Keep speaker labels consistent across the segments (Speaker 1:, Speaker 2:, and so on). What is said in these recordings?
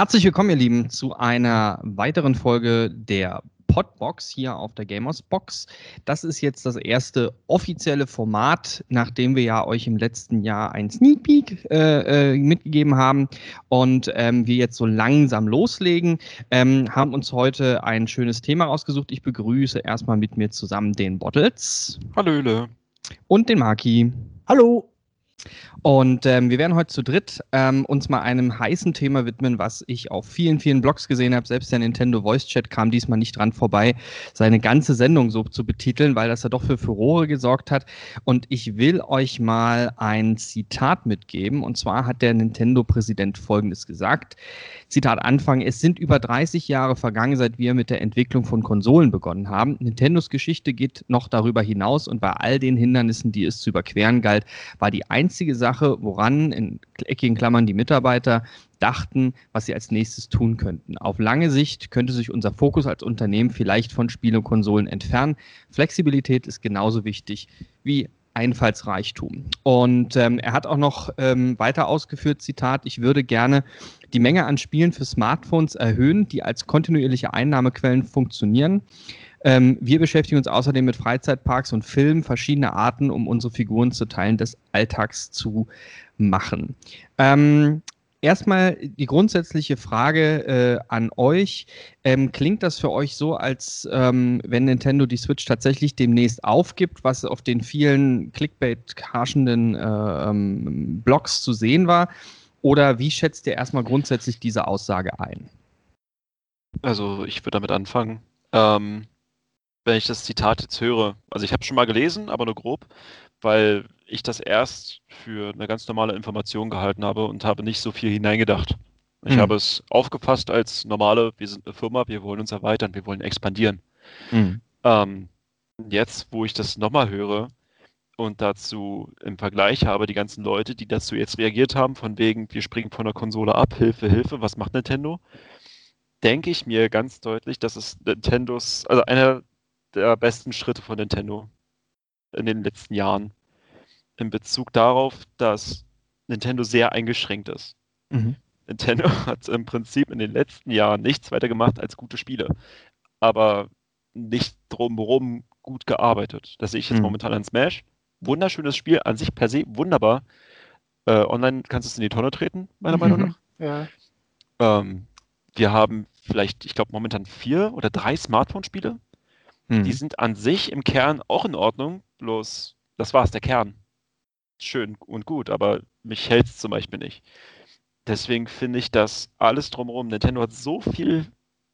Speaker 1: Herzlich willkommen, ihr Lieben, zu einer weiteren Folge der Podbox hier auf der Gamers Box. Das ist jetzt das erste offizielle Format, nachdem wir ja euch im letzten Jahr ein Sneak Peek äh, äh, mitgegeben haben und ähm, wir jetzt so langsam loslegen, ähm, haben uns heute ein schönes Thema rausgesucht. Ich begrüße erstmal mit mir zusammen den Bottles.
Speaker 2: Hallöle.
Speaker 1: Und den Maki.
Speaker 3: Hallo.
Speaker 1: Und ähm, wir werden heute zu dritt ähm, uns mal einem heißen Thema widmen, was ich auf vielen, vielen Blogs gesehen habe. Selbst der Nintendo Voice Chat kam diesmal nicht dran vorbei, seine ganze Sendung so zu betiteln, weil das ja doch für Furore gesorgt hat. Und ich will euch mal ein Zitat mitgeben. Und zwar hat der Nintendo-Präsident Folgendes gesagt. Zitat Anfang, es sind über 30 Jahre vergangen, seit wir mit der Entwicklung von Konsolen begonnen haben. Nintendos Geschichte geht noch darüber hinaus und bei all den Hindernissen, die es zu überqueren galt, war die einzige Sache, woran in eckigen Klammern die Mitarbeiter dachten, was sie als nächstes tun könnten. Auf lange Sicht könnte sich unser Fokus als Unternehmen vielleicht von Spiele und Konsolen entfernen. Flexibilität ist genauso wichtig wie Einfallsreichtum. Und ähm, er hat auch noch ähm, weiter ausgeführt, Zitat, ich würde gerne die Menge an Spielen für Smartphones erhöhen, die als kontinuierliche Einnahmequellen funktionieren. Ähm, wir beschäftigen uns außerdem mit Freizeitparks und Filmen, verschiedene Arten, um unsere Figuren zu Teilen des Alltags zu machen. Ähm, Erstmal die grundsätzliche Frage äh, an euch. Ähm, klingt das für euch so, als ähm, wenn Nintendo die Switch tatsächlich demnächst aufgibt, was auf den vielen Clickbait-harschenden äh, ähm, Blogs zu sehen war? Oder wie schätzt ihr erstmal grundsätzlich diese Aussage ein?
Speaker 2: Also ich würde damit anfangen. Ähm, wenn ich das Zitat jetzt höre, also ich habe schon mal gelesen, aber nur grob, weil ich das erst für eine ganz normale Information gehalten habe und habe nicht so viel hineingedacht. Ich mhm. habe es aufgefasst als normale, wir sind eine Firma, wir wollen uns erweitern, wir wollen expandieren. Mhm. Ähm, jetzt, wo ich das nochmal höre und dazu im Vergleich habe, die ganzen Leute, die dazu jetzt reagiert haben, von wegen, wir springen von der Konsole ab, Hilfe, Hilfe, was macht Nintendo? Denke ich mir ganz deutlich, dass es Nintendos, also einer der besten Schritte von Nintendo in den letzten Jahren in Bezug darauf, dass Nintendo sehr eingeschränkt ist. Mhm. Nintendo hat im Prinzip in den letzten Jahren nichts weiter gemacht als gute Spiele, aber nicht drumherum gut gearbeitet. Das sehe ich jetzt mhm. momentan an Smash. Wunderschönes Spiel, an sich per se wunderbar. Äh, online kannst du es in die Tonne treten, meiner mhm. Meinung nach. Ja. Ähm, wir haben vielleicht, ich glaube, momentan vier oder drei Smartphone-Spiele. Die mhm. sind an sich im Kern auch in Ordnung, bloß das war es, der Kern schön und gut, aber mich hält es zum Beispiel nicht. Deswegen finde ich, dass alles drumherum, Nintendo hat so viel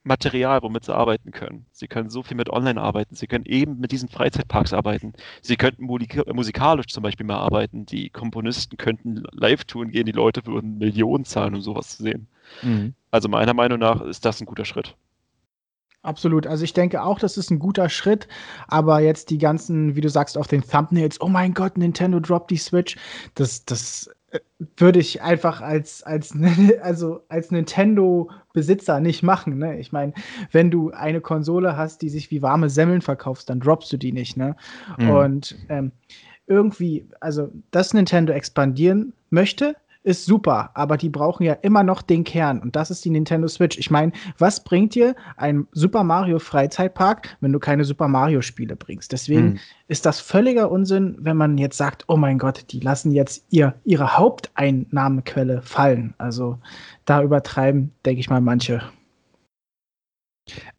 Speaker 2: Material, womit sie arbeiten können. Sie können so viel mit Online arbeiten. Sie können eben mit diesen Freizeitparks arbeiten. Sie könnten musikalisch zum Beispiel mal arbeiten. Die Komponisten könnten Live-Touren gehen. Die Leute würden Millionen zahlen, um sowas zu sehen. Mhm. Also meiner Meinung nach ist das ein guter Schritt.
Speaker 3: Absolut. Also ich denke auch, das ist ein guter Schritt, aber jetzt die ganzen, wie du sagst, auf den Thumbnails, oh mein Gott, Nintendo droppt die Switch, das, das äh, würde ich einfach als, als, also als Nintendo-Besitzer nicht machen. Ne? Ich meine, wenn du eine Konsole hast, die sich wie warme Semmeln verkaufst, dann droppst du die nicht. Ne? Mhm. Und ähm, irgendwie, also dass Nintendo expandieren möchte, ist super, aber die brauchen ja immer noch den Kern und das ist die Nintendo Switch. Ich meine, was bringt dir ein Super Mario Freizeitpark, wenn du keine Super Mario Spiele bringst? Deswegen mhm. ist das völliger Unsinn, wenn man jetzt sagt, oh mein Gott, die lassen jetzt ihr, ihre Haupteinnahmequelle fallen. Also da übertreiben, denke ich mal, manche.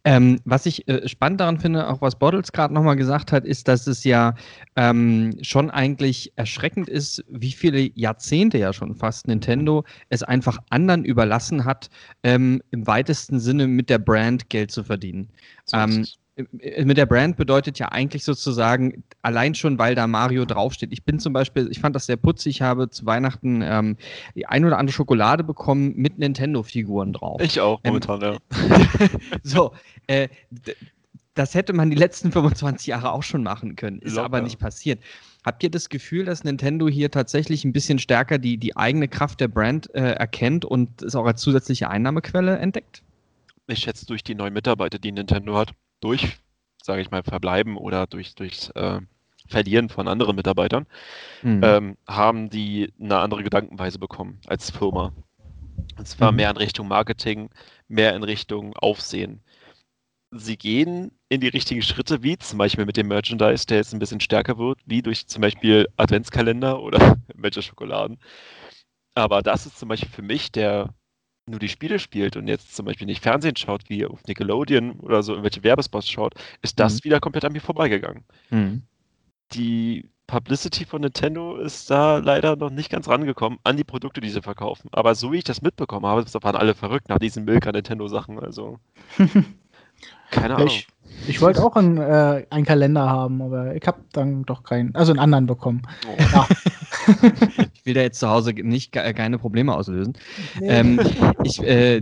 Speaker 1: Ähm, was ich äh, spannend daran finde, auch was Bottles gerade nochmal gesagt hat, ist, dass es ja ähm, schon eigentlich erschreckend ist, wie viele Jahrzehnte ja schon fast Nintendo es einfach anderen überlassen hat, ähm, im weitesten Sinne mit der Brand Geld zu verdienen. So ähm, äh, mit der Brand bedeutet ja eigentlich sozusagen, allein schon, weil da Mario draufsteht. Ich bin zum Beispiel, ich fand das sehr putzig, ich habe zu Weihnachten ähm, die ein oder andere Schokolade bekommen mit Nintendo-Figuren drauf.
Speaker 2: Ich auch, ähm, momentan, ähm,
Speaker 1: ja. so, äh, das hätte man die letzten 25 Jahre auch schon machen können, ist Locker. aber nicht passiert. Habt ihr das Gefühl, dass Nintendo hier tatsächlich ein bisschen stärker die, die eigene Kraft der Brand äh, erkennt und es auch als zusätzliche Einnahmequelle entdeckt?
Speaker 2: Ich schätze durch die neuen Mitarbeiter, die Nintendo hat durch, sage ich mal, Verbleiben oder durch, durchs äh, Verlieren von anderen Mitarbeitern, mhm. ähm, haben die eine andere Gedankenweise bekommen als Firma. Und zwar mhm. mehr in Richtung Marketing, mehr in Richtung Aufsehen. Sie gehen in die richtigen Schritte, wie zum Beispiel mit dem Merchandise, der jetzt ein bisschen stärker wird, wie durch zum Beispiel Adventskalender oder welche Schokoladen. Aber das ist zum Beispiel für mich, der nur die Spiele spielt und jetzt zum Beispiel nicht Fernsehen schaut, wie auf Nickelodeon oder so irgendwelche Werbespots schaut, ist das mhm. wieder komplett an mir vorbeigegangen. Mhm. Die Publicity von Nintendo ist da leider noch nicht ganz rangekommen an die Produkte, die sie verkaufen. Aber so wie ich das mitbekommen habe, waren alle verrückt nach diesen Milka Nintendo Sachen. Also keine Ahnung.
Speaker 3: Ich, ich wollte auch einen, äh, einen Kalender haben, aber ich habe dann doch keinen, also einen anderen bekommen. Oh. Ja.
Speaker 1: ich will da jetzt zu Hause nicht keine Probleme auslösen. Nee. Ähm, ich äh,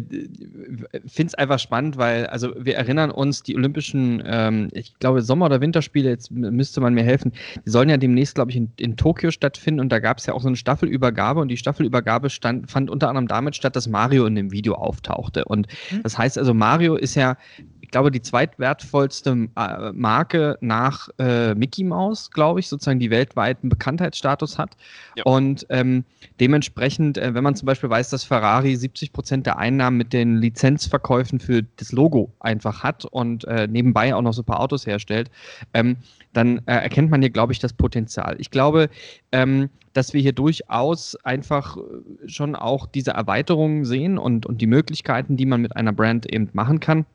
Speaker 1: finde es einfach spannend, weil, also wir erinnern uns, die Olympischen, ähm, ich glaube, Sommer- oder Winterspiele, jetzt müsste man mir helfen, die sollen ja demnächst, glaube ich, in, in Tokio stattfinden und da gab es ja auch so eine Staffelübergabe und die Staffelübergabe stand, fand unter anderem damit statt, dass Mario in dem Video auftauchte. Und mhm. das heißt also, Mario ist ja ich glaube, die zweitwertvollste äh, Marke nach äh, Mickey Mouse, glaube ich, sozusagen die weltweiten Bekanntheitsstatus hat. Ja. Und ähm, dementsprechend, äh, wenn man zum Beispiel weiß, dass Ferrari 70 Prozent der Einnahmen mit den Lizenzverkäufen für das Logo einfach hat und äh, nebenbei auch noch so ein paar Autos herstellt, ähm, dann äh, erkennt man hier, glaube ich, das Potenzial. Ich glaube, ähm, dass wir hier durchaus einfach äh, schon auch diese Erweiterungen sehen und, und die Möglichkeiten, die man mit einer Brand eben machen kann.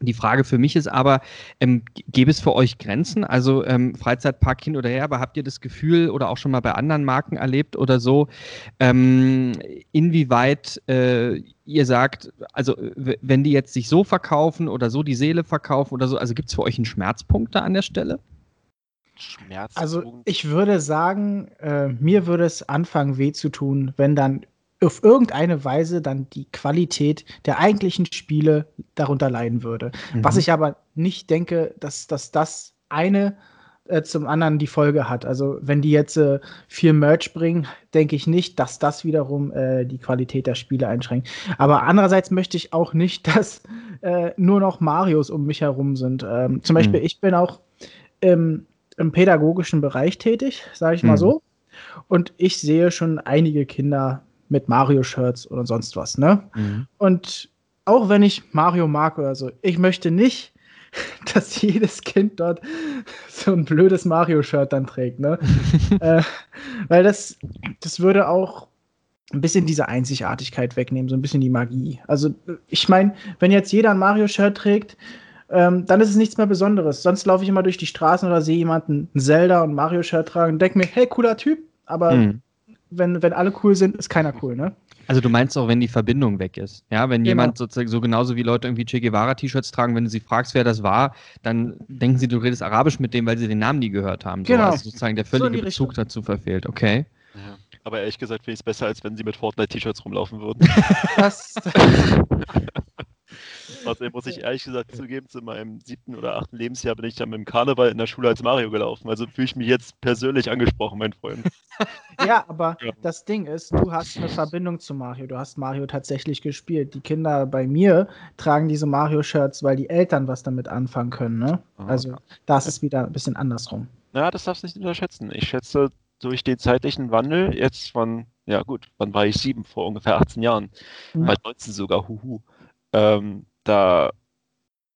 Speaker 1: Die Frage für mich ist aber, ähm, gäbe es für euch Grenzen? Also ähm, Freizeitpark hin oder her, aber habt ihr das Gefühl oder auch schon mal bei anderen Marken erlebt oder so, ähm, inwieweit äh, ihr sagt, also wenn die jetzt sich so verkaufen oder so die Seele verkaufen oder so, also gibt es für euch einen Schmerzpunkt da an der Stelle?
Speaker 3: Schmerzpunkt. Also ich würde sagen, äh, mir würde es anfangen weh zu tun, wenn dann auf irgendeine Weise dann die Qualität der eigentlichen Spiele darunter leiden würde. Mhm. Was ich aber nicht denke, dass, dass das eine äh, zum anderen die Folge hat. Also wenn die jetzt äh, viel Merch bringen, denke ich nicht, dass das wiederum äh, die Qualität der Spiele einschränkt. Aber andererseits möchte ich auch nicht, dass äh, nur noch Marios um mich herum sind. Ähm, zum Beispiel, mhm. ich bin auch im, im pädagogischen Bereich tätig, sage ich mhm. mal so. Und ich sehe schon einige Kinder mit Mario-Shirts oder sonst was, ne? Mhm. Und auch wenn ich Mario mag oder so, ich möchte nicht, dass jedes Kind dort so ein blödes Mario-Shirt dann trägt, ne? äh, weil das, das würde auch ein bisschen diese Einzigartigkeit wegnehmen, so ein bisschen die Magie. Also, ich meine, wenn jetzt jeder ein Mario-Shirt trägt, ähm, dann ist es nichts mehr Besonderes. Sonst laufe ich immer durch die Straßen oder sehe jemanden ein Zelda und Mario-Shirt tragen und denke mir, hey, cooler Typ, aber mhm wenn, wenn alle cool sind, ist keiner cool, ne?
Speaker 1: Also du meinst auch, wenn die Verbindung weg ist. Ja, wenn genau. jemand sozusagen so genauso wie Leute irgendwie Che Guevara-T-Shirts tragen, wenn du sie fragst, wer das war, dann denken sie, du redest Arabisch mit dem, weil sie den Namen nie gehört haben. So, genau. Also sozusagen der völlige so Bezug dazu verfehlt. Okay. Ja.
Speaker 2: Aber ehrlich gesagt finde ich es besser, als wenn sie mit Fortnite-T-Shirts rumlaufen würden. Das. Außerdem muss ich ehrlich gesagt zugeben, zu meinem siebten oder achten Lebensjahr bin ich dann mit dem Karneval in der Schule als Mario gelaufen. Also fühle ich mich jetzt persönlich angesprochen, mein Freund.
Speaker 3: Ja, aber ja. das Ding ist, du hast eine Verbindung zu Mario. Du hast Mario tatsächlich gespielt. Die Kinder bei mir tragen diese Mario-Shirts, weil die Eltern was damit anfangen können. Ne? Ah, also da ist es wieder ein bisschen andersrum.
Speaker 2: Ja, das darfst du nicht unterschätzen. Ich schätze, durch den zeitlichen Wandel, jetzt von, ja gut, wann war ich sieben? Vor ungefähr 18 Jahren. Mhm. Mal 19 sogar, huhu. Ähm, da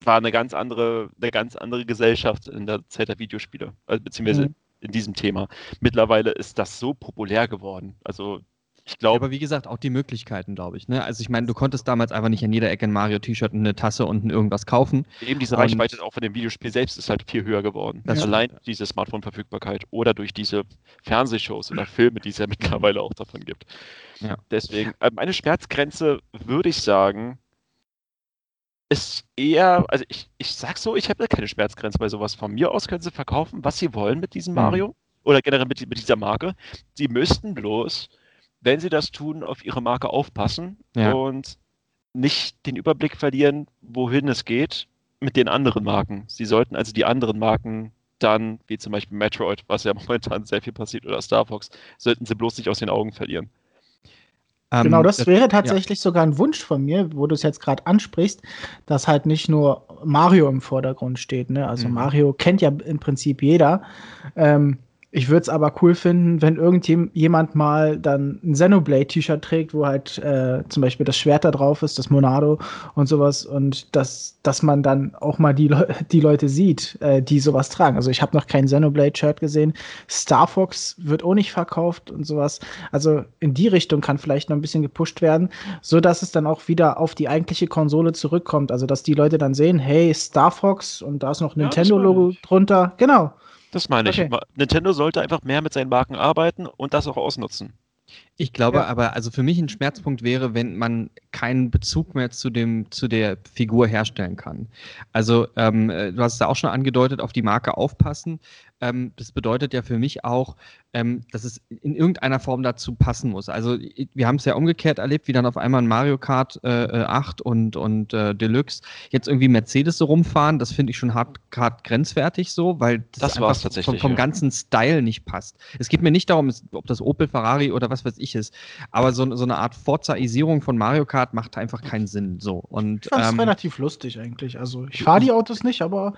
Speaker 2: war eine ganz andere, eine ganz andere Gesellschaft in der Zeit der Videospiele, also, beziehungsweise mhm. in diesem Thema. Mittlerweile ist das so populär geworden. Also ich glaube.
Speaker 1: Ja, aber wie gesagt, auch die Möglichkeiten, glaube ich. Ne? Also ich meine, du konntest damals einfach nicht an jeder Ecke ein Mario-T-Shirt, eine Tasse und irgendwas kaufen.
Speaker 2: Eben diese Reichweite auch von dem Videospiel selbst ist halt viel höher geworden. Das Allein stimmt. diese Smartphone-Verfügbarkeit oder durch diese Fernsehshows oder Filme, die es ja mittlerweile auch davon gibt. Ja. Deswegen, äh, meine Schmerzgrenze würde ich sagen, ist eher, also ich, ich sag so, ich habe keine Schmerzgrenze bei sowas. Von mir aus können sie verkaufen, was sie wollen mit diesem mhm. Mario oder generell mit, mit, dieser Marke. Sie müssten bloß, wenn sie das tun, auf ihre Marke aufpassen ja. und nicht den Überblick verlieren, wohin es geht mit den anderen Marken. Sie sollten also die anderen Marken dann, wie zum Beispiel Metroid, was ja momentan sehr viel passiert, oder Star Fox, sollten sie bloß nicht aus den Augen verlieren.
Speaker 3: Ähm, genau, das wäre tatsächlich ja. sogar ein Wunsch von mir, wo du es jetzt gerade ansprichst, dass halt nicht nur Mario im Vordergrund steht. Ne? Also mhm. Mario kennt ja im Prinzip jeder. Ähm, Ich würde es aber cool finden, wenn irgendjemand mal dann ein Xenoblade-T-Shirt trägt, wo halt äh, zum Beispiel das Schwert da drauf ist, das Monado und sowas. Und dass, dass man dann auch mal die, Le die Leute sieht, äh, die sowas tragen. Also ich habe noch kein Xenoblade-Shirt gesehen. Star Fox wird auch nicht verkauft und sowas. Also in die Richtung kann vielleicht noch ein bisschen gepusht werden, so dass es dann auch wieder auf die eigentliche Konsole zurückkommt. Also dass die Leute dann sehen, hey, Star Fox und da ist noch ein Nintendo-Logo drunter. Genau.
Speaker 2: Das meine ich. Okay. Nintendo sollte einfach mehr mit seinen Marken arbeiten und das auch ausnutzen.
Speaker 1: Ich glaube ja. aber, also für mich ein Schmerzpunkt wäre, wenn man keinen Bezug mehr zu dem, zu der Figur herstellen kann. Also, ähm, äh, du hast es ja auch schon angedeutet, auf die Marke aufpassen. Ähm, das bedeutet ja für mich auch, ähm, dass es in irgendeiner Form dazu passen muss. Also wir haben es ja umgekehrt erlebt, wie dann auf einmal ein Mario Kart äh, 8 äh, und, und äh, Deluxe jetzt irgendwie Mercedes so rumfahren. Das finde ich schon hart, hart grenzwertig so, weil
Speaker 2: das, das einfach
Speaker 1: vom, vom ja. ganzen Style nicht passt. Es geht mir nicht darum, ob das Opel, Ferrari oder was weiß ich ist, aber so, so eine Art Forzaisierung von Mario Kart macht einfach keinen Sinn. So. Und,
Speaker 3: ich fand es ähm, relativ lustig eigentlich. Also ich fahre die Autos nicht, aber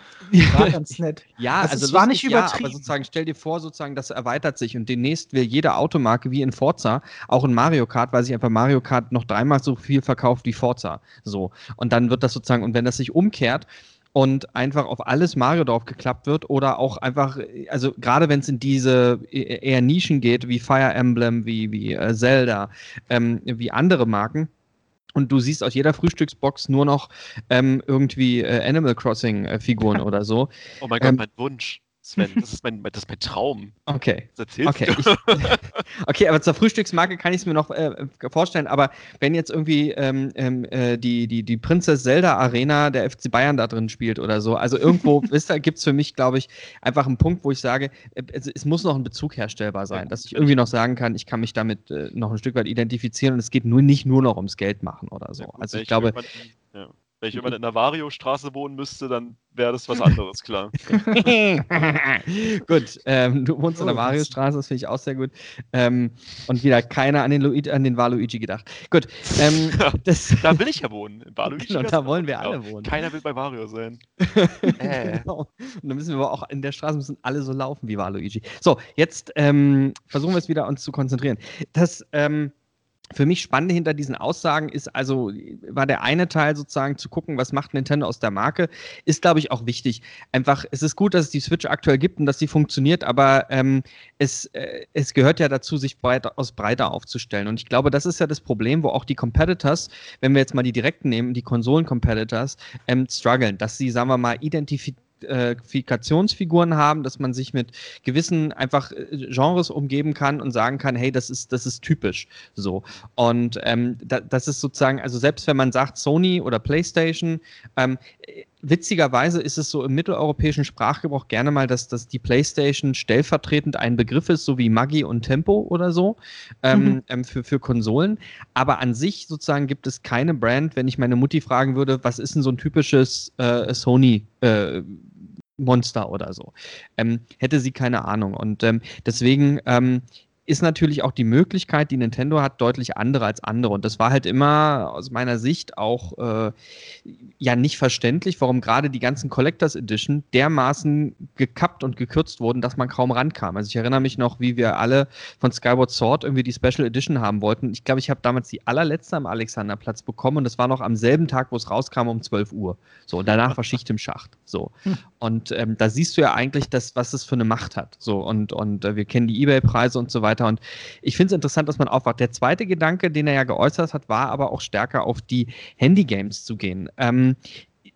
Speaker 3: war ganz nett.
Speaker 1: ja, also, also es war nicht übertrieben aber sozusagen stell dir vor, sozusagen, das erweitert sich und demnächst will jede Automarke wie in Forza, auch in Mario Kart, weil sich einfach Mario Kart noch dreimal so viel verkauft wie Forza. So. Und dann wird das sozusagen, und wenn das sich umkehrt, und einfach auf alles Mario drauf geklappt wird oder auch einfach, also gerade wenn es in diese e-, eher Nischen geht, wie Fire Emblem, wie, wie äh, Zelda, ähm, wie andere Marken, und du siehst aus jeder Frühstücksbox nur noch ähm, irgendwie äh, Animal Crossing äh, Figuren oder so.
Speaker 2: Oh mein Gott, ähm, mein Wunsch. Sven, das ist mein, das ist mein Traum.
Speaker 1: Okay. okay. Ich, okay, aber zur Frühstücksmarke kann ich es mir noch äh, vorstellen. Aber wenn jetzt irgendwie ähm, ähm, äh, die, die, die Princess Zelda Arena der FC Bayern da drin spielt oder so, also irgendwo gibt es für mich, glaube ich, einfach einen Punkt, wo ich sage, äh, es, es, muss noch ein Bezug herstellbar sein, dass ich irgendwie noch sagen kann, ich kann mich damit äh, noch ein Stück weit identifizieren und es geht nur nicht nur noch ums Geld machen oder so. Also ich glaube.
Speaker 2: Ja. Wenn ich immer in der Vario-Straße wohnen müsste, dann wäre das was anderes, klar.
Speaker 1: gut, ähm, du wohnst in der Vario-Straße, das finde ich auch sehr gut. Ähm, und wieder keiner an den, Luigi, an den Waluigi gedacht. Gut. Ähm,
Speaker 2: das, da will ich ja wohnen. In Waluigi
Speaker 1: genau, da wollen wir alle wohnen.
Speaker 2: Keiner will bei Vario sein.
Speaker 1: äh. genau. Und dann müssen wir aber auch in der Straße müssen alle so laufen wie Waluigi. So, jetzt ähm, versuchen wir es wieder uns zu konzentrieren. Das, ähm, für mich spannend hinter diesen Aussagen ist also, war der eine Teil sozusagen zu gucken, was macht Nintendo aus der Marke, ist, glaube ich, auch wichtig. Einfach, es ist gut, dass es die Switch aktuell gibt und dass sie funktioniert, aber ähm, es, äh, es gehört ja dazu, sich breit, aus breiter aufzustellen. Und ich glaube, das ist ja das Problem, wo auch die Competitors, wenn wir jetzt mal die direkten nehmen, die Konsolen-Competitors, ähm, strugglen, dass sie, sagen wir mal, identifizieren Identifikationsfiguren haben, dass man sich mit gewissen einfach äh, Genres umgeben kann und sagen kann, hey, das ist, das ist typisch so. Und ähm, da, das ist sozusagen, also selbst wenn man sagt Sony oder PlayStation, ähm, witzigerweise ist es so im mitteleuropäischen Sprachgebrauch gerne mal, dass, dass die PlayStation stellvertretend ein Begriff ist, so wie Maggi und Tempo oder so, ähm, mhm. ähm, für, für Konsolen. Aber an sich sozusagen gibt es keine Brand, wenn ich meine Mutti fragen würde, was ist denn so ein typisches äh, Sony äh, Monster oder so. Ähm, hätte sie keine Ahnung. Und ähm, deswegen ähm, ist natürlich auch die Möglichkeit, die Nintendo hat, deutlich andere als andere. Und das war halt immer aus meiner Sicht auch äh, ja nicht verständlich, warum gerade die ganzen Collectors Edition dermaßen gekappt und gekürzt wurden, dass man kaum rankam. Also ich erinnere mich noch, wie wir alle von Skyward Sword irgendwie die Special Edition haben wollten. Ich glaube, ich habe damals die allerletzte am Alexanderplatz bekommen und das war noch am selben Tag, wo es rauskam, um 12 Uhr. So, und danach war Schicht im Schacht. So. Hm. Und ähm, da siehst du ja eigentlich, das, was es für eine Macht hat. So, und, und äh, wir kennen die Ebay-Preise und so weiter weiter. Und ich finde es interessant, dass man aufwacht. Der zweite Gedanke, den er ja geäußert hat, war aber auch stärker auf die Handy-Games zu gehen. Ähm,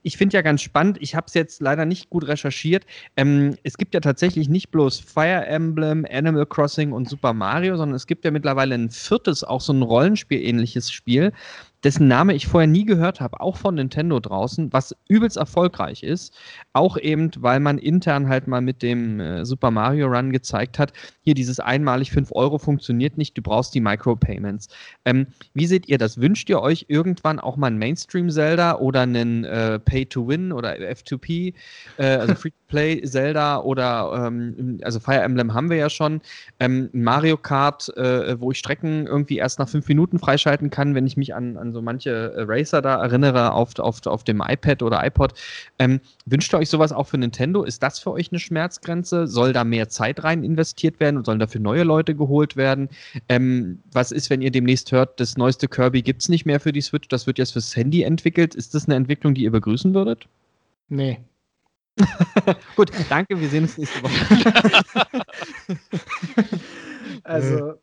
Speaker 1: ich finde ja ganz spannend, ich habe es jetzt leider nicht gut recherchiert. Ähm, es gibt ja tatsächlich nicht bloß Fire Emblem, Animal Crossing und Super Mario, sondern es gibt ja mittlerweile ein viertes, auch so ein Rollenspiel-ähnliches Spiel dessen Name ich vorher nie gehört habe, auch von Nintendo draußen, was übelst erfolgreich ist. Auch eben, weil man intern halt mal mit dem äh, Super Mario Run gezeigt hat, hier dieses einmalig 5 Euro funktioniert nicht, du brauchst die Micropayments. Ähm, wie seht ihr das? Wünscht ihr euch irgendwann auch mal ein Mainstream-Zelda oder einen äh, Pay-to-Win oder F2P, äh, also Free-to-Play-Zelda oder ähm, also Fire Emblem haben wir ja schon, ähm, Mario Kart, äh, wo ich Strecken irgendwie erst nach fünf Minuten freischalten kann, wenn ich mich an, an an so manche äh, Racer da erinnere auf, auf, auf dem iPad oder iPod. Ähm, wünscht ihr euch sowas auch für Nintendo? Ist das für euch eine Schmerzgrenze? Soll da mehr Zeit rein investiert werden und sollen dafür neue Leute geholt werden? Ähm, was ist, wenn ihr demnächst hört, das neueste Kirby gibt es nicht mehr für die Switch, das wird jetzt fürs Handy entwickelt? Ist das eine Entwicklung, die ihr begrüßen würdet?
Speaker 3: Nee.
Speaker 1: Gut, danke, wir sehen uns nächste Woche.
Speaker 3: also,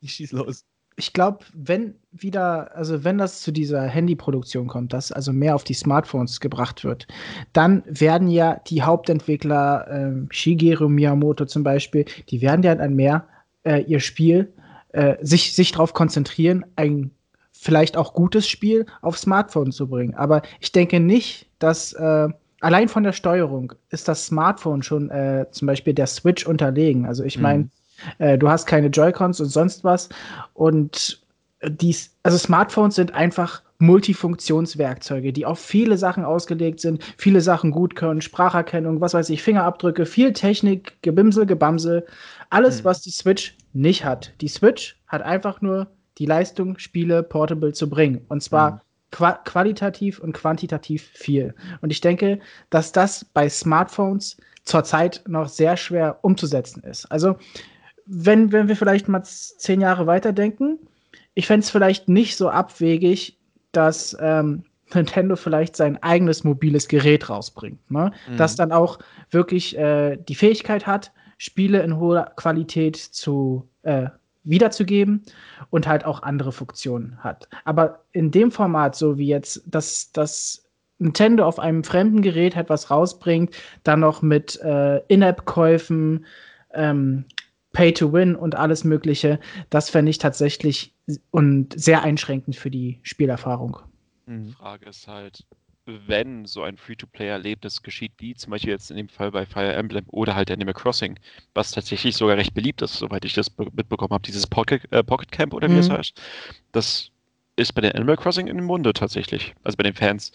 Speaker 1: ich schieß los.
Speaker 3: Ich glaube, wenn wieder, also wenn das zu dieser Handyproduktion kommt, dass also mehr auf die Smartphones gebracht wird, dann werden ja die Hauptentwickler, äh, Shigeru Miyamoto zum Beispiel, die werden ja dann mehr äh, ihr Spiel äh, sich, sich darauf konzentrieren, ein vielleicht auch gutes Spiel auf Smartphone zu bringen. Aber ich denke nicht, dass äh, allein von der Steuerung ist das Smartphone schon äh, zum Beispiel der Switch unterlegen. Also ich meine, mhm. Äh, du hast keine Joy-Cons und sonst was. Und dies, also Smartphones sind einfach Multifunktionswerkzeuge, die auf viele Sachen ausgelegt sind, viele Sachen gut können, Spracherkennung, was weiß ich, Fingerabdrücke, viel Technik, Gebimsel, Gebamsel, alles, mhm. was die Switch nicht hat. Die Switch hat einfach nur die Leistung, Spiele portable zu bringen. Und zwar mhm qua qualitativ und quantitativ viel. Und ich denke, dass das bei Smartphones zurzeit noch sehr schwer umzusetzen ist. Also, wenn, wenn wir vielleicht mal zehn Jahre weiterdenken, ich fände es vielleicht nicht so abwegig, dass ähm, Nintendo vielleicht sein eigenes mobiles Gerät rausbringt, ne? Mhm. das dann auch wirklich äh, die Fähigkeit hat, Spiele in hoher Qualität zu äh, wiederzugeben und halt auch andere Funktionen hat. Aber in dem Format, so wie jetzt, dass das Nintendo auf einem fremden Gerät etwas rausbringt, dann noch mit äh, In-App-Käufen, ähm, Pay-to-Win und alles Mögliche, das fände ich tatsächlich und sehr einschränkend für die Spielerfahrung.
Speaker 2: Die mhm. Frage ist halt, wenn so ein Free-to-Play-Erlebnis geschieht, wie zum Beispiel jetzt in dem Fall bei Fire Emblem oder halt Animal Crossing, was tatsächlich sogar recht beliebt ist, soweit ich das mitbekommen habe, dieses Pocket, äh, Pocket Camp oder wie mhm. es heißt, das ist bei den Animal Crossing in dem Munde tatsächlich, also bei den Fans.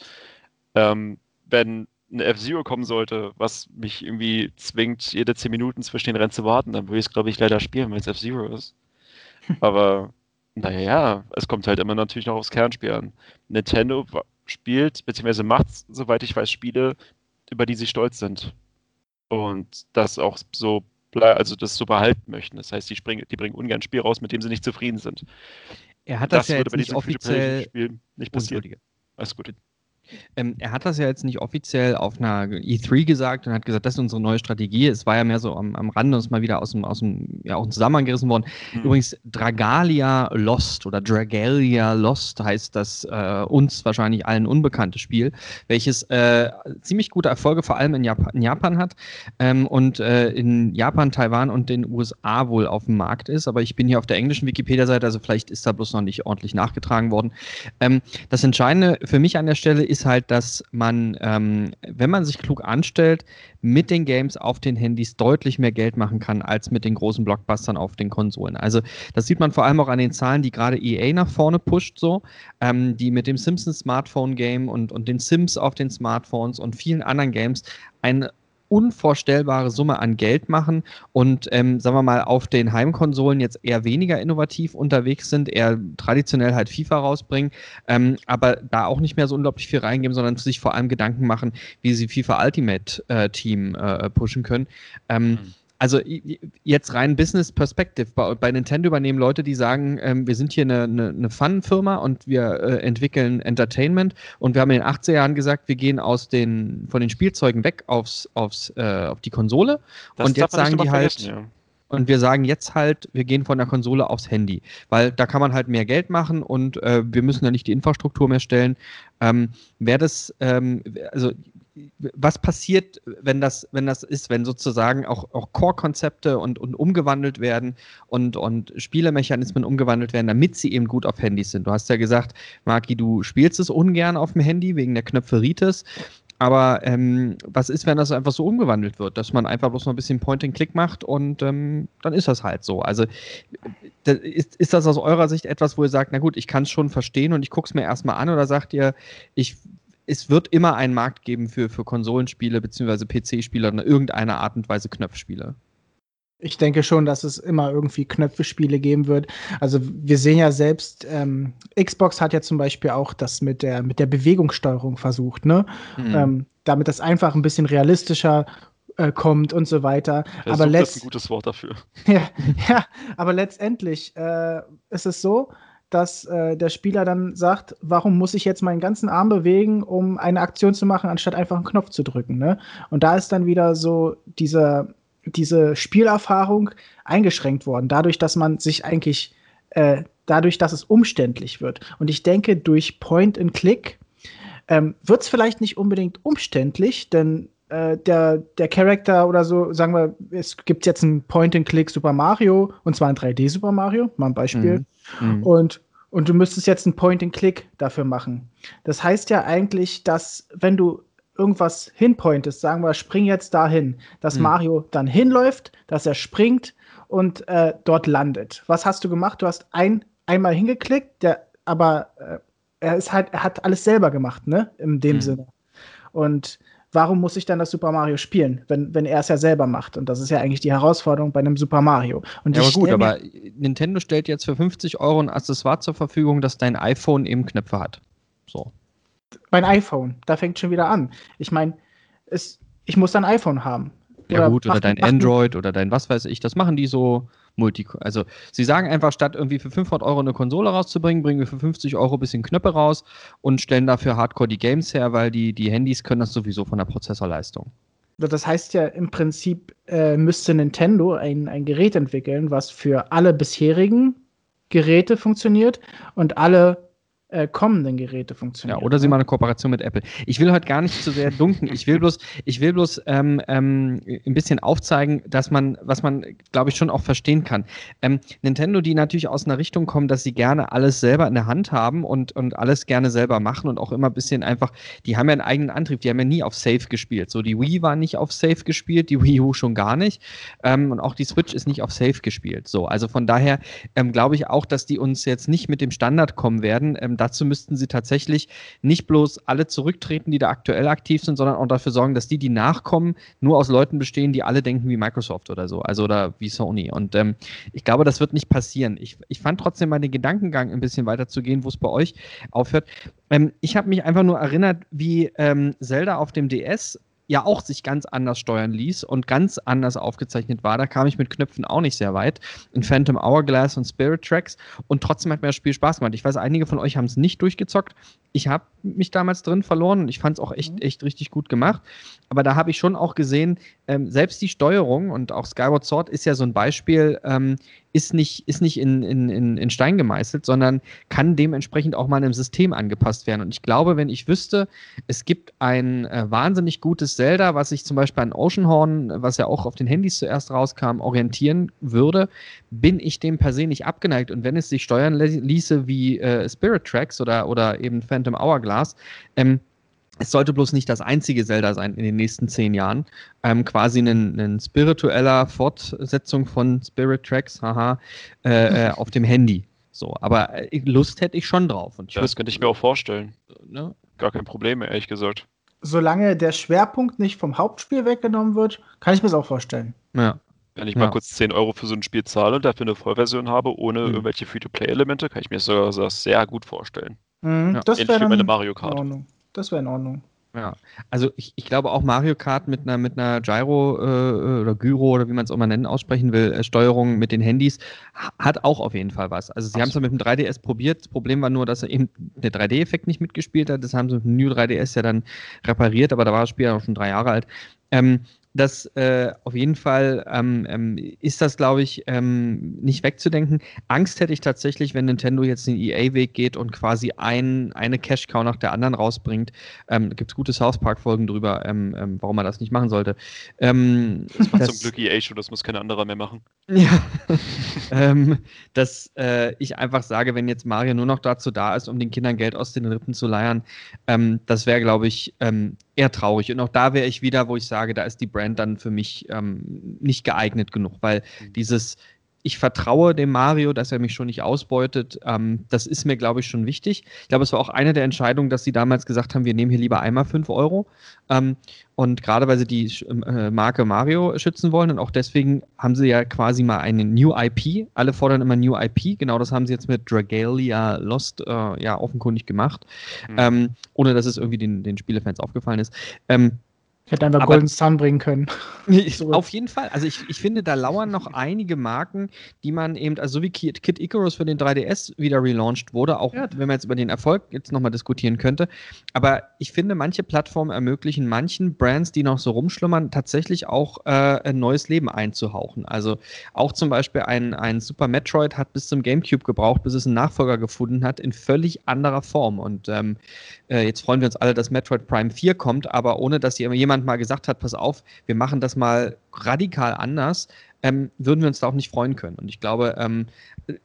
Speaker 2: Ähm, wenn eine F-Zero kommen sollte, was mich irgendwie zwingt, jede 10 Minuten zwischen den Rennen zu warten, dann würde ich es, glaube ich, leider spielen, weil es F-Zero ist. Aber naja, es kommt halt immer natürlich noch aufs Kernspiel an. Nintendo spielt, beziehungsweise macht, soweit ich weiß, Spiele, über die sie stolz sind. Und das auch so also das so behalten möchten. Das heißt, die, springen, die bringen ungern ein Spiel raus, mit dem sie nicht zufrieden sind.
Speaker 1: Er hat das, das ja jetzt nicht offiziell
Speaker 2: nicht passieren.
Speaker 1: Alles gut. Ähm, er hat das ja jetzt nicht offiziell auf einer E3 gesagt und hat gesagt, das ist unsere neue Strategie. Es war ja mehr so am, am Rande und ist mal wieder aus dem, aus dem, ja, auch Zusammenhang gerissen worden. Mhm. Übrigens, Dragalia Lost oder Dragalia Lost heißt das äh, uns wahrscheinlich allen unbekannte Spiel, welches äh, ziemlich gute Erfolge vor allem in Japan, in Japan hat ähm, und äh, in Japan, Taiwan und den USA wohl auf dem Markt ist. Aber ich bin hier auf der englischen Wikipedia-Seite, also vielleicht ist da bloß noch nicht ordentlich nachgetragen worden. Ähm, das Entscheidende für mich an der Stelle ist, ist halt, dass man, ähm, wenn man sich klug anstellt, mit den Games auf den Handys deutlich mehr Geld machen kann als mit den großen Blockbustern auf den Konsolen. Also das sieht man vor allem auch an den Zahlen, die gerade EA nach vorne pusht, so, ähm, die mit dem Simpsons Smartphone Game und, und den Sims auf den Smartphones und vielen anderen Games ein unvorstellbare Summe an Geld machen und, ähm, sagen wir mal, auf den Heimkonsolen jetzt eher weniger innovativ unterwegs sind, eher traditionell halt FIFA rausbringen, ähm, aber da auch nicht mehr so unglaublich viel reingeben, sondern sich vor allem Gedanken machen, wie sie FIFA Ultimate äh, Team äh, pushen können. Ähm, mhm also jetzt rein Business Perspective. Bei, bei, Nintendo übernehmen Leute, die sagen, ähm, wir sind hier eine, eine, eine Fun-Firma und wir äh, entwickeln Entertainment und wir haben in den 80er Jahren gesagt, wir gehen aus den, von den Spielzeugen weg aufs, aufs, äh, auf die Konsole das und jetzt sagen die halt, ja. Und wir sagen jetzt halt, wir gehen von der Konsole aufs Handy, weil da kann man halt mehr Geld machen und äh, wir müssen ja nicht die Infrastruktur mehr stellen. Ähm, Wäre das, ähm, also was passiert, wenn das, wenn das ist, wenn sozusagen auch, auch Core-Konzepte und, und umgewandelt werden und, und Spielemechanismen umgewandelt werden, damit sie eben gut auf Handys sind? Du hast ja gesagt, Maki, du spielst es ungern auf dem Handy wegen der Knöpferitis. Aber ähm, was ist, wenn das einfach so umgewandelt wird, dass man einfach bloß noch ein bisschen Point-and-Click macht und ähm, dann ist das halt so. Also ist, ist das aus eurer Sicht etwas, wo ihr sagt, na gut, ich kann es schon verstehen und ich gucke es mir erstmal an oder sagt ihr, ich es wird immer einen Markt geben für, für Konsolenspiele bzw. PC-Spieler in irgendeiner Art und Weise Knöpfspiele.
Speaker 3: Ich denke schon, dass es immer irgendwie Knöpfespiele geben wird. Also wir sehen ja selbst, ähm, Xbox hat ja zum Beispiel auch das mit der, mit der Bewegungssteuerung versucht, ne? Mhm. Ähm, damit das einfach ein bisschen realistischer äh, kommt und so weiter.
Speaker 2: Versucht aber ist ein gutes Wort dafür.
Speaker 3: ja, ja, aber letztendlich äh, ist es so, dass äh, der Spieler dann sagt, warum muss ich jetzt meinen ganzen Arm bewegen, um eine Aktion zu machen, anstatt einfach einen Knopf zu drücken. Ne? Und da ist dann wieder so dieser diese Spielerfahrung eingeschränkt worden, dadurch, dass man sich eigentlich, äh, dadurch, dass es umständlich wird. Und ich denke, durch Point and Click ähm, wird es vielleicht nicht unbedingt umständlich, denn äh, der, der Charakter oder so, sagen wir, es gibt jetzt ein Point and Click Super Mario und zwar ein 3D Super Mario, mal ein Beispiel. Mhm. mhm. Und und du müsstest jetzt ein Point and Click dafür machen. Das heißt ja eigentlich, dass wenn du irgendwas hinpointest, sagen wir, spring jetzt dahin, dass mhm. Mario dann hinläuft, dass er springt und äh, dort landet. Was hast du gemacht? Du hast ein, einmal hingeklickt, der, aber äh, er ist halt, er hat alles selber gemacht, ne? In dem mhm. Sinne. Und warum muss ich dann das Super Mario spielen, wenn, wenn er es ja selber macht? Und das ist ja eigentlich die Herausforderung bei einem Super Mario. Und
Speaker 1: ja, aber gut, aber Nintendo stellt jetzt für 50 Euro ein Accessoire zur Verfügung, dass dein iPhone eben Knöpfe hat. So
Speaker 3: mein iPhone, da fängt schon wieder an. Ich meine, ich muss ein iPhone haben.
Speaker 1: Ja oder gut, oder dein Android oder dein was weiß ich, das machen die so multi. Also sie sagen einfach, statt irgendwie für 500 Euro eine Konsole rauszubringen, bringen wir für 50 Euro ein bisschen Knöpfe raus und stellen dafür Hardcore die Games her, weil die, die Handys können das sowieso von der Prozessorleistung.
Speaker 3: Das heißt ja im Prinzip äh, müsste Nintendo ein, ein Gerät entwickeln, was für alle bisherigen Geräte funktioniert und alle äh, kommenden Geräte funktionieren.
Speaker 1: Ja, oder sie machen eine Kooperation mit Apple. Ich will heute gar nicht zu sehr dunken. Ich will bloß, ich will bloß ähm, ähm, ein bisschen aufzeigen, dass man, was man, glaube ich, schon auch verstehen kann. Ähm, Nintendo, die natürlich aus einer Richtung kommen, dass sie gerne alles selber in der Hand haben und, und alles gerne selber machen und auch immer ein bisschen einfach, die haben ja einen eigenen Antrieb, die haben ja nie auf Safe gespielt. So, die Wii war nicht auf Safe gespielt, die Wii U schon gar nicht. Ähm, und auch die Switch ist nicht auf Safe gespielt. So, also von daher ähm, glaube ich auch, dass die uns jetzt nicht mit dem Standard kommen werden, ähm, dazu müssten sie tatsächlich nicht bloß alle zurücktreten, die da aktuell aktiv sind, sondern auch dafür sorgen, dass die, die nachkommen, nur aus Leuten bestehen, die alle denken wie Microsoft oder so, also oder wie Sony. Und ähm, ich glaube, das wird nicht passieren. Ich, ich fand trotzdem mal den Gedankengang ein bisschen weiter zu gehen, wo es bei euch aufhört. Ähm, ich habe mich einfach nur erinnert, wie ähm, Zelda auf dem DS ja auch sich ganz anders steuern ließ und ganz anders aufgezeichnet war. Da kam ich mit Knöpfen auch nicht sehr weit. In Phantom Hourglass und Spirit Tracks. Und trotzdem hat mir das Spiel Spaß gemacht. Ich weiß, einige von euch haben es nicht durchgezockt. Ich habe mich damals drin verloren und ich fand es auch echt, mhm. echt richtig gut gemacht. Aber da habe ich schon auch gesehen, ähm, selbst die Steuerung und auch Skyward Sword ist ja so ein Beispiel, ähm, ist nicht, ist nicht in, in, in Stein gemeißelt, sondern kann dementsprechend auch mal einem System angepasst werden. Und ich glaube, wenn ich wüsste, es gibt ein äh, wahnsinnig gutes Zelda, was sich zum Beispiel an Oceanhorn, was ja auch auf den Handys zuerst rauskam, orientieren würde, bin ich dem per se nicht abgeneigt. Und wenn es sich steuern ließe wie äh, Spirit Tracks oder, oder eben Phantom Hourglass, ähm, es sollte bloß nicht das einzige Zelda sein in den nächsten zehn Jahren. Ähm, quasi eine spiritueller Fortsetzung von Spirit Tracks, haha, äh, äh, auf dem Handy. So, aber äh, Lust hätte ich schon drauf.
Speaker 2: Und ja, das könnte ich mir auch vorstellen. Ne? Gar kein Problem, ehrlich gesagt.
Speaker 3: Solange der Schwerpunkt nicht vom Hauptspiel weggenommen wird, kann ich mir das auch vorstellen.
Speaker 2: Ja. Wenn ich ja. mal kurz 10 Euro für so ein Spiel zahle und dafür eine Vollversion habe, ohne mhm. irgendwelche Free-to-Play-Elemente, kann ich mir das sogar sehr gut vorstellen.
Speaker 3: Mhm, ja. Das wäre
Speaker 2: meine Mario Kart.
Speaker 3: Das wäre in Ordnung.
Speaker 1: Ja, also ich, ich glaube auch Mario Kart mit einer, mit einer Gyro äh, oder Gyro oder wie man es auch mal nennen, aussprechen will, äh, Steuerung mit den Handys, hat auch auf jeden Fall was. Also sie haben es ja mit dem 3DS probiert. Das Problem war nur, dass er eben der 3D-Effekt nicht mitgespielt hat. Das haben sie mit dem New 3DS ja dann repariert, aber da war das Spiel ja auch schon drei Jahre alt. Ähm, das äh, auf jeden Fall ähm, ähm, ist das, glaube ich, ähm, nicht wegzudenken. Angst hätte ich tatsächlich, wenn Nintendo jetzt den EA-Weg geht und quasi ein, eine Cash-Cow nach der anderen rausbringt. Ähm, da gibt es gute South Park-Folgen drüber, ähm, ähm, warum man das nicht machen sollte.
Speaker 2: das macht das, zum Glück EA schon, das muss kein anderer mehr machen.
Speaker 1: Ja. dass äh, ich einfach sage, wenn jetzt Mario nur noch dazu da ist, um den Kindern Geld aus den Rippen zu leiern, das wäre, glaube ich, eher traurig. Und auch da wäre ich wieder, wo ich sage, da ist die Brand dann für mich ähm, nicht geeignet genug, weil mhm. dieses ich vertraue dem Mario, dass er mich schon nicht ausbeutet. Ähm, das ist mir, glaube ich, schon wichtig. Ich glaube, es war auch eine der Entscheidungen, dass sie damals gesagt haben, wir nehmen hier lieber einmal 5 Euro. Ähm, und gerade weil sie die äh, Marke Mario schützen wollen und auch deswegen haben sie ja quasi mal eine New IP. Alle fordern immer New IP. Genau das haben sie jetzt mit Dragalia Lost äh, ja offenkundig gemacht, mhm. ähm, ohne dass es irgendwie den, den Spielefans aufgefallen ist. Ähm,
Speaker 3: Hätte einfach aber, Golden Sun bringen können.
Speaker 1: auf jeden Fall. Also ich, ich finde, da lauern noch einige Marken, die man eben, also so wie Kid, Kid Icarus für den 3DS wieder relaunched wurde, auch ja. wenn man jetzt über den Erfolg jetzt nochmal diskutieren könnte. Aber ich finde, manche Plattformen ermöglichen manchen Brands, die noch so rumschlummern, tatsächlich auch äh, ein neues Leben einzuhauchen. Also auch zum Beispiel ein, ein Super Metroid hat bis zum Gamecube gebraucht, bis es einen Nachfolger gefunden hat, in völlig anderer Form. Und ähm, äh, jetzt freuen wir uns alle, dass Metroid Prime 4 kommt, aber ohne dass jemand jemand mal gesagt hat, pass auf, wir machen das mal radikal anders, ähm, würden wir uns da auch nicht freuen können. Und ich glaube, ähm,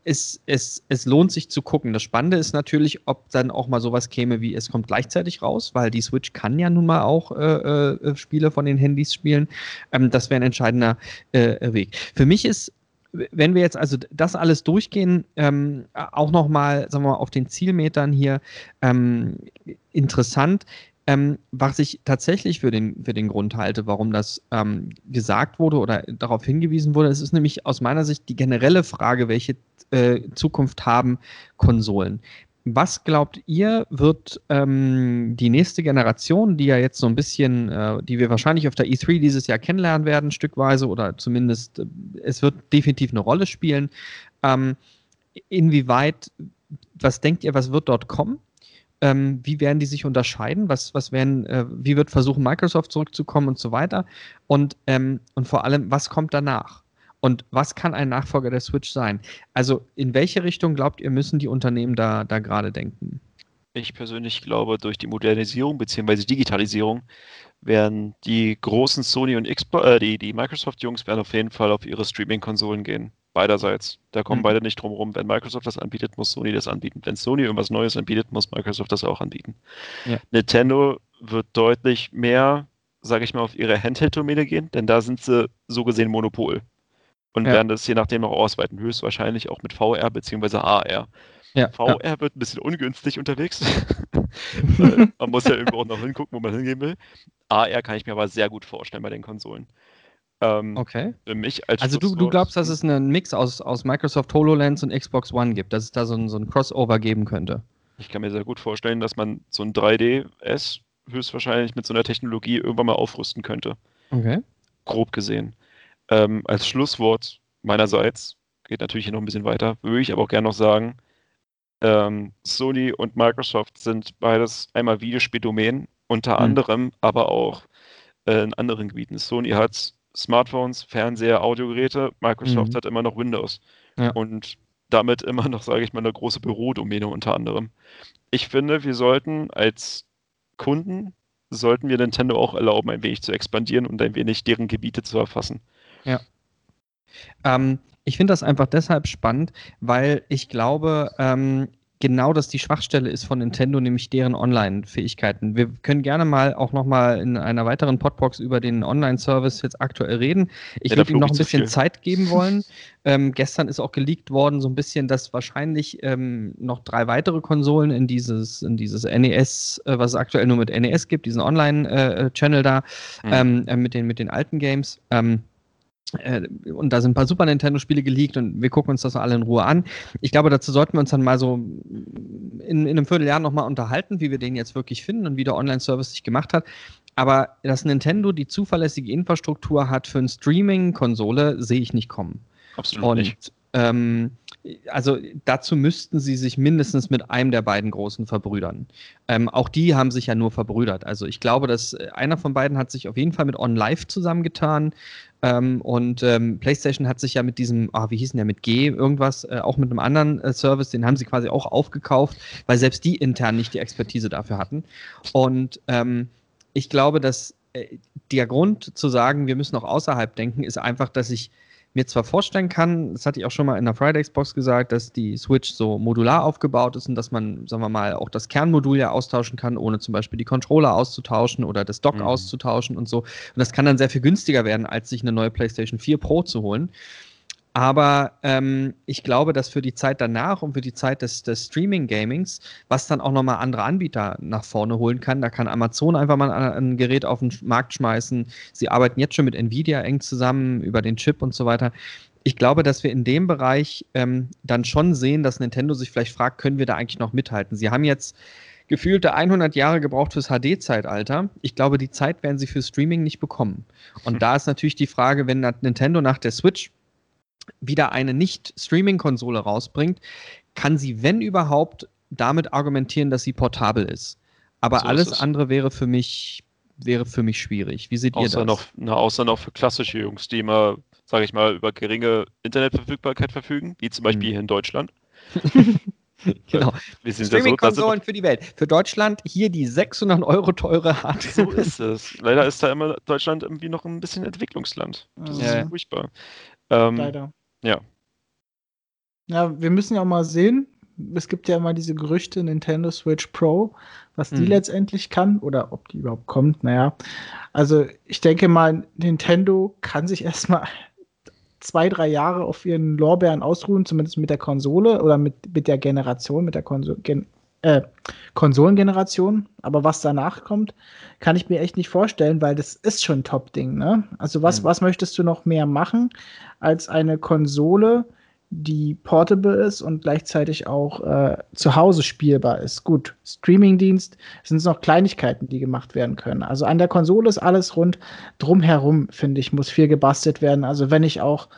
Speaker 1: es, es, es lohnt sich zu gucken. Das Spannende ist natürlich, ob dann auch mal sowas käme wie, es kommt gleichzeitig raus, weil die Switch kann ja nun mal auch äh, äh, Spiele von den Handys spielen. Ähm, das wäre ein entscheidender äh, Weg. Für mich ist wenn wir jetzt also das alles durchgehen, ähm, auch nochmal, sagen wir mal, auf den Zielmetern hier ähm, interessant, ähm, was ich tatsächlich für den, für den Grund halte, warum das ähm, gesagt wurde oder darauf hingewiesen wurde, es ist nämlich aus meiner Sicht die generelle Frage, welche äh, Zukunft haben Konsolen. Was glaubt ihr, wird ähm, die nächste Generation, die ja jetzt so ein bisschen, äh, die wir wahrscheinlich auf der E3 dieses Jahr kennenlernen werden, stückweise, oder zumindest äh, es wird definitiv eine Rolle spielen, ähm, inwieweit, was denkt ihr, was wird dort kommen? Ähm, wie werden die sich unterscheiden? Was, was werden, äh, wie wird versuchen, Microsoft zurückzukommen und so weiter? Und, ähm, und vor allem, was kommt danach? Und was kann ein Nachfolger der Switch sein? Also in welche Richtung glaubt ihr, müssen die Unternehmen da, da gerade denken?
Speaker 2: Ich persönlich glaube, durch die Modernisierung bzw. Digitalisierung werden die großen Sony und Xbox, äh, die, die Microsoft-Jungs werden auf jeden Fall auf ihre Streaming-Konsolen gehen beiderseits. Da kommen mhm. beide nicht drum rum. Wenn Microsoft das anbietet, muss Sony das anbieten. Wenn Sony irgendwas Neues anbietet, muss Microsoft das auch anbieten. Ja. Nintendo wird deutlich mehr, sage ich mal, auf ihre Handheld-Domäne gehen, denn da sind sie so gesehen Monopol. Und ja. werden das je nachdem noch ausweiten, höchstwahrscheinlich auch mit VR bzw. AR. Ja, VR ja. wird ein bisschen ungünstig unterwegs. man muss ja irgendwo auch noch hingucken, wo man hingehen will. AR kann ich mir aber sehr gut vorstellen bei den Konsolen.
Speaker 1: Ähm, okay.
Speaker 2: Für mich als
Speaker 1: also du, du glaubst, dass es einen Mix aus, aus Microsoft HoloLens und Xbox One gibt, dass es da so ein, so ein Crossover geben könnte?
Speaker 2: Ich kann mir sehr gut vorstellen, dass man so ein 3DS höchstwahrscheinlich mit so einer Technologie irgendwann mal aufrüsten könnte.
Speaker 1: Okay.
Speaker 2: Grob gesehen. Ähm, als Schlusswort meinerseits, geht natürlich hier noch ein bisschen weiter, würde ich aber auch gerne noch sagen, ähm, Sony und Microsoft sind beides einmal Videospieldomänen, unter mhm. anderem aber auch äh, in anderen Gebieten. Sony hat Smartphones, Fernseher, Audiogeräte. Microsoft mhm. hat immer noch Windows. Ja. Und damit immer noch, sage ich mal, eine große Bürodomäne unter anderem. Ich finde, wir sollten als Kunden, sollten wir Nintendo auch erlauben, ein wenig zu expandieren und ein wenig deren Gebiete zu erfassen.
Speaker 1: Ja. Ähm, ich finde das einfach deshalb spannend, weil ich glaube, ähm, genau das die Schwachstelle ist von Nintendo, nämlich deren Online-Fähigkeiten. Wir können gerne mal auch nochmal in einer weiteren Podbox über den Online-Service jetzt aktuell reden. Ich ja, würde ihm noch ein bisschen Zeit geben wollen. ähm, gestern ist auch geleakt worden, so ein bisschen, dass wahrscheinlich ähm, noch drei weitere Konsolen in dieses, in dieses NES, äh, was es aktuell nur mit NES gibt, diesen Online-Channel äh, da, mhm. ähm, äh, mit, den, mit den alten Games. Ähm, äh, und da sind ein paar Super Nintendo-Spiele geleakt und wir gucken uns das alle in Ruhe an. Ich glaube, dazu sollten wir uns dann mal so in, in einem Vierteljahr nochmal unterhalten, wie wir den jetzt wirklich finden und wie der Online-Service sich gemacht hat. Aber dass Nintendo die zuverlässige Infrastruktur hat für eine Streaming-Konsole, sehe ich nicht kommen.
Speaker 2: Absolut und, nicht.
Speaker 1: Ähm, also dazu müssten sie sich mindestens mit einem der beiden großen verbrüdern. Ähm, auch die haben sich ja nur verbrüdert. Also ich glaube, dass äh, einer von beiden hat sich auf jeden Fall mit OnLive zusammengetan. Ähm, und ähm, PlayStation hat sich ja mit diesem, ah, wie hieß denn der, mit G irgendwas, äh, auch mit einem anderen äh, Service, den haben sie quasi auch aufgekauft, weil selbst die intern nicht die Expertise dafür hatten. Und ähm, ich glaube, dass äh, der Grund zu sagen, wir müssen auch außerhalb denken, ist einfach, dass ich mir zwar vorstellen kann, das hatte ich auch schon mal in der Fridays Box gesagt, dass die Switch so modular aufgebaut ist und dass man, sagen wir mal, auch das Kernmodul ja austauschen kann, ohne zum Beispiel die Controller auszutauschen oder das Dock mhm. auszutauschen und so. Und das kann dann sehr viel günstiger werden, als sich eine neue PlayStation 4 Pro zu holen. Aber ähm, ich glaube, dass für die Zeit danach und für die Zeit des, des Streaming-Gamings, was dann auch nochmal andere Anbieter nach vorne holen kann, da kann Amazon einfach mal ein, ein, Gerät auf den Markt schmeißen. Sie arbeiten jetzt schon mit Nvidia eng zusammen über den Chip und so weiter. Ich glaube, dass wir in dem Bereich ähm, dann schon sehen, dass Nintendo sich vielleicht fragt, können wir da eigentlich noch mithalten? Sie haben jetzt gefühlte 100 Jahre gebraucht fürs HD-Zeitalter. Ich glaube, die Zeit werden sie für Streaming nicht bekommen. Und da ist natürlich die Frage, wenn Nintendo nach der Switch wieder eine Nicht-Streaming-Konsole rausbringt, kann sie, wenn überhaupt, damit argumentieren, dass sie portabel ist. Aber so alles ist andere wäre für mich wäre für mich schwierig. Wie seht
Speaker 2: außer
Speaker 1: ihr das?
Speaker 2: Noch, na, außer noch für klassische Jungs, die immer, sage ich mal, über geringe Internetverfügbarkeit verfügen, wie zum Beispiel hm. hier in Deutschland.
Speaker 1: genau. Streaming-Konsolen so, für die Welt. Für Deutschland hier die 600 Euro teure
Speaker 2: Hardware. So ist es. Leider ist da immer Deutschland irgendwie noch ein bisschen Entwicklungsland. Das ja. ist furchtbar. Ähm, Leider. Ja.
Speaker 3: Ja, wir müssen ja auch mal sehen. Es gibt ja immer diese Gerüchte Nintendo Switch Pro, was die hm. letztendlich kann oder ob die überhaupt kommt. Naja, also ich denke mal, Nintendo kann sich erstmal zwei, drei Jahre auf ihren Lorbeeren ausruhen, zumindest mit der Konsole oder mit, mit der Generation, mit der Konso Gen äh, Konsolengeneration. Aber was danach kommt, kann ich mir echt nicht vorstellen, weil das ist schon ein Top-Ding. Ne? Also was, mhm. was möchtest du noch mehr machen als eine Konsole, die portable ist und gleichzeitig auch äh, zu Hause spielbar ist. Gut, Streamingdienst sind noch Kleinigkeiten, die gemacht werden können. Also an der Konsole ist alles rund drumherum, finde ich, muss viel gebastelt werden. Also wenn ich auch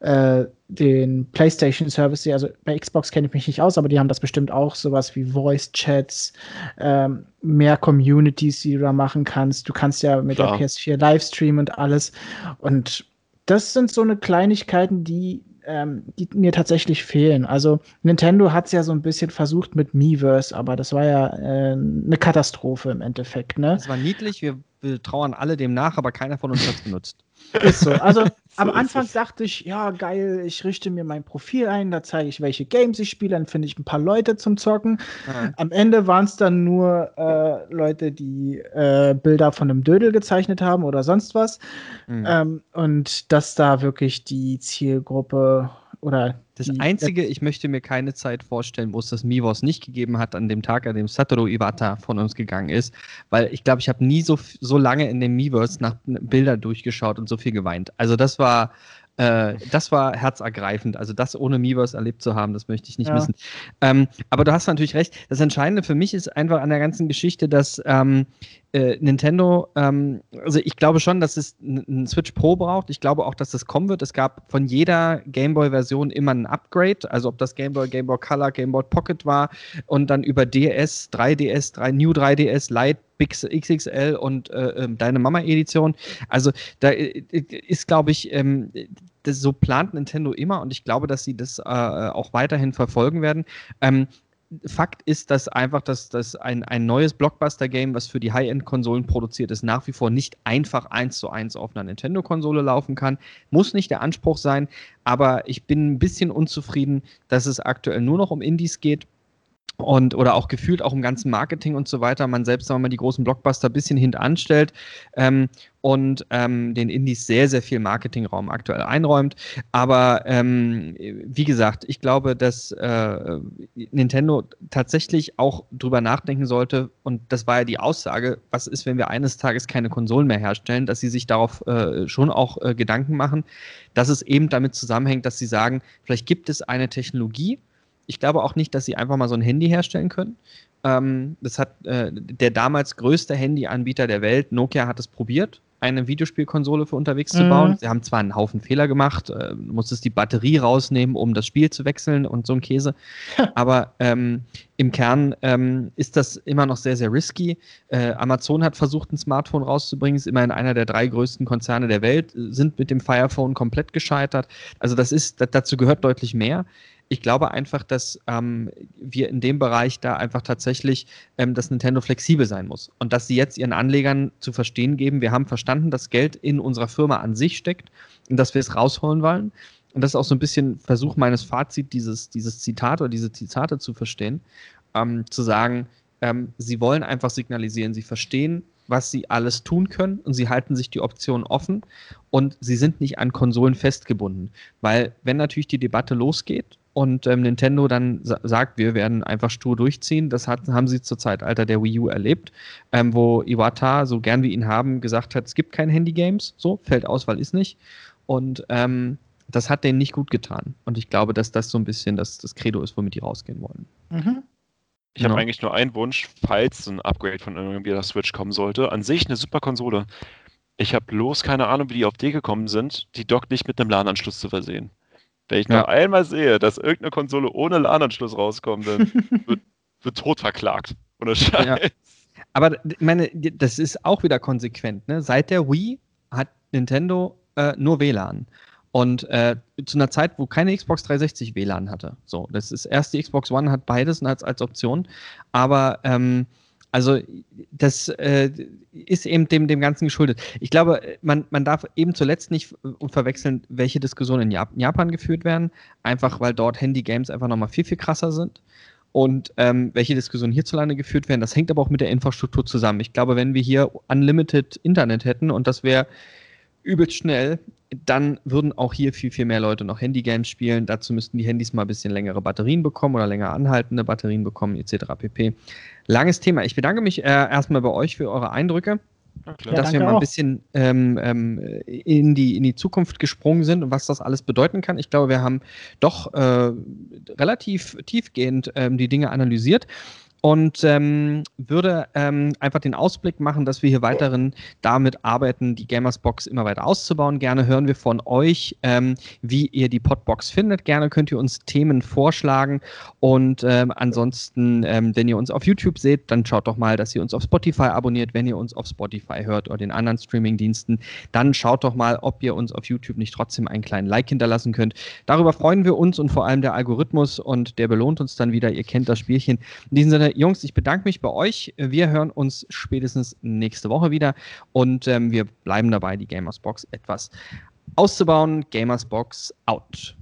Speaker 3: äh, den PlayStation Service also bei Xbox kenne ich mich nicht aus, aber die haben das bestimmt auch, sowas wie Voice Chats, ähm, mehr Communities, die du da machen kannst. Du kannst ja mit Klar. der PS4 Livestream und alles. Und das sind so eine Kleinigkeiten, die ähm, die mir tatsächlich fehlen. Also Nintendo hat es ja so ein bisschen versucht mit Miiverse, aber das war ja äh, eine Katastrophe im Endeffekt. Ne?
Speaker 1: Das war niedlich, wir, wir trauern alle dem nach, aber keiner von uns hat es benutzt.
Speaker 3: Ist so. Also so am Anfang dachte ich, ja, geil, ich richte mir mein Profil ein, da zeige ich, welche Games ich spiele, dann finde ich ein paar Leute zum Zocken. Ja. Am Ende waren es dann nur äh, Leute, die äh, Bilder von einem Dödel gezeichnet haben oder sonst was. Mhm. Ähm, und dass da wirklich die Zielgruppe oder
Speaker 1: das Einzige, ich möchte mir keine Zeit vorstellen, wo es das Miiverse nicht gegeben hat, an dem Tag, an dem Satoru Iwata von uns gegangen ist, weil ich glaube, ich habe nie so, so lange in dem Miiverse nach Bildern durchgeschaut und so viel geweint. Also das war äh, das war herzergreifend. Also das ohne Miiverse erlebt zu haben, das möchte ich nicht ja. missen. Ähm, aber du hast natürlich recht. Das Entscheidende für mich ist einfach an der ganzen Geschichte, dass ähm, äh, Nintendo, ähm, also ich glaube schon, dass es einen Switch Pro braucht. Ich glaube auch, dass das kommen wird. Es gab von jeder Gameboy-Version immer ein Upgrade. Also ob das Gameboy, Gameboy Color, Gameboy Pocket war und dann über DS, 3DS, 3, New 3DS, Lite Big XXL und äh, ähm, Deine Mama Edition. Also da äh, ist, glaube ich, ähm, das, so plant Nintendo immer und ich glaube, dass sie das äh, auch weiterhin verfolgen werden. Ähm, Fakt ist, dass einfach dass, dass ein, ein neues Blockbuster-Game, was für die High-End-Konsolen produziert ist, nach wie vor nicht einfach eins zu eins auf einer Nintendo-Konsole laufen kann. Muss nicht der Anspruch sein, aber ich bin ein bisschen unzufrieden, dass es aktuell nur noch um Indies geht und oder auch gefühlt auch im ganzen Marketing und so weiter, man selbst, wenn man die großen Blockbuster ein bisschen hintanstellt ähm, und ähm, den Indies sehr, sehr viel Marketingraum aktuell einräumt. Aber ähm, wie gesagt, ich glaube, dass äh, Nintendo tatsächlich auch drüber nachdenken sollte, und das war ja die Aussage, was ist, wenn wir eines Tages keine Konsolen mehr herstellen, dass sie sich darauf äh, schon auch äh, Gedanken machen, dass es eben damit zusammenhängt, dass sie sagen, vielleicht gibt es eine Technologie, ich glaube auch nicht, dass sie einfach mal so ein Handy herstellen können. Ähm, das hat äh, der damals größte Handyanbieter der Welt, Nokia, hat es probiert, eine Videospielkonsole für unterwegs mhm. zu bauen. Sie haben zwar einen Haufen Fehler gemacht, äh, musstest die Batterie rausnehmen, um das Spiel zu wechseln und so ein Käse. Aber ähm, im Kern ähm, ist das immer noch sehr, sehr risky. Äh, Amazon hat versucht, ein Smartphone rauszubringen, ist immerhin einer der drei größten Konzerne der Welt, sind mit dem Fire Phone komplett gescheitert. Also das ist, dazu gehört deutlich mehr ich glaube einfach, dass ähm, wir in dem Bereich da einfach tatsächlich, ähm, dass Nintendo flexibel sein muss und dass sie jetzt ihren Anlegern zu verstehen geben, wir haben verstanden, dass Geld in unserer Firma an sich steckt und dass wir es rausholen wollen. Und das ist auch so ein bisschen Versuch meines Fazit, dieses, dieses Zitat oder diese Zitate zu verstehen, ähm, zu sagen, ähm, sie wollen einfach signalisieren, sie verstehen, was sie alles tun können und sie halten sich die Optionen offen und sie sind nicht an Konsolen festgebunden. Weil wenn natürlich die Debatte losgeht und ähm, Nintendo dann sa sagt, wir werden einfach stur durchziehen, das hat, haben sie zur Zeitalter der Wii U erlebt, ähm, wo Iwata, so gern wir ihn haben, gesagt hat, es gibt keine Handy-Games, so, Feldauswahl ist nicht. Und ähm, das hat denen nicht gut getan. Und ich glaube, dass das so ein bisschen das, das Credo ist, womit die rausgehen wollen. Mhm.
Speaker 2: Ich habe genau. eigentlich nur einen Wunsch, falls ein Upgrade von irgendwie der Switch kommen sollte. An sich eine super Konsole. Ich habe bloß keine Ahnung, wie die auf die gekommen sind, die Dock nicht mit einem LAN-Anschluss zu versehen. Wenn ich ja. noch einmal sehe, dass irgendeine Konsole ohne LAN-Anschluss rauskommt, dann wird, wird tot verklagt. Oder Scheiß. Ja.
Speaker 1: Aber ich meine, das ist auch wieder konsequent. Ne? Seit der Wii hat Nintendo äh, nur WLAN. Und äh, zu einer Zeit, wo keine Xbox 360 WLAN hatte. So, das ist erst die Xbox One hat beides als, als Option. Aber ähm, also das äh, ist eben dem, dem Ganzen geschuldet. Ich glaube, man, man darf eben zuletzt nicht verwechseln, welche Diskussionen in Japan geführt werden, einfach weil dort Handy-Games einfach nochmal viel, viel krasser sind. Und ähm, welche Diskussionen hierzulande geführt werden, das hängt aber auch mit der Infrastruktur zusammen. Ich glaube, wenn wir hier Unlimited Internet hätten und das wäre übelst schnell, dann würden auch hier viel, viel mehr Leute noch Handy-Games spielen. Dazu müssten die Handys mal ein bisschen längere Batterien bekommen oder länger anhaltende Batterien bekommen, etc. pp. Langes Thema. Ich bedanke mich äh, erstmal bei euch für eure Eindrücke. Ja, dass wir mal ein bisschen ähm, ähm, in, die, in die Zukunft gesprungen sind und was das alles bedeuten kann. Ich glaube, wir haben doch äh, relativ tiefgehend ähm, die Dinge analysiert und ähm, würde ähm, einfach den Ausblick machen, dass wir hier weiterhin damit arbeiten, die Gamersbox immer weiter auszubauen. Gerne hören wir von euch, ähm, wie ihr die Podbox findet. Gerne könnt ihr uns Themen vorschlagen und ähm, ansonsten, ähm, wenn ihr uns auf YouTube seht, dann schaut doch mal, dass ihr uns auf Spotify abonniert. Wenn ihr uns auf Spotify hört oder den anderen Streamingdiensten, dann schaut doch mal, ob ihr uns auf YouTube nicht trotzdem einen kleinen Like hinterlassen könnt. Darüber freuen wir uns und vor allem der Algorithmus und der belohnt uns dann wieder. Ihr kennt das Spielchen. In diesem Sinne, Jungs, ich bedanke mich bei euch. Wir hören uns spätestens nächste Woche wieder und ähm, wir bleiben dabei, die Gamersbox etwas auszubauen. Gamersbox out.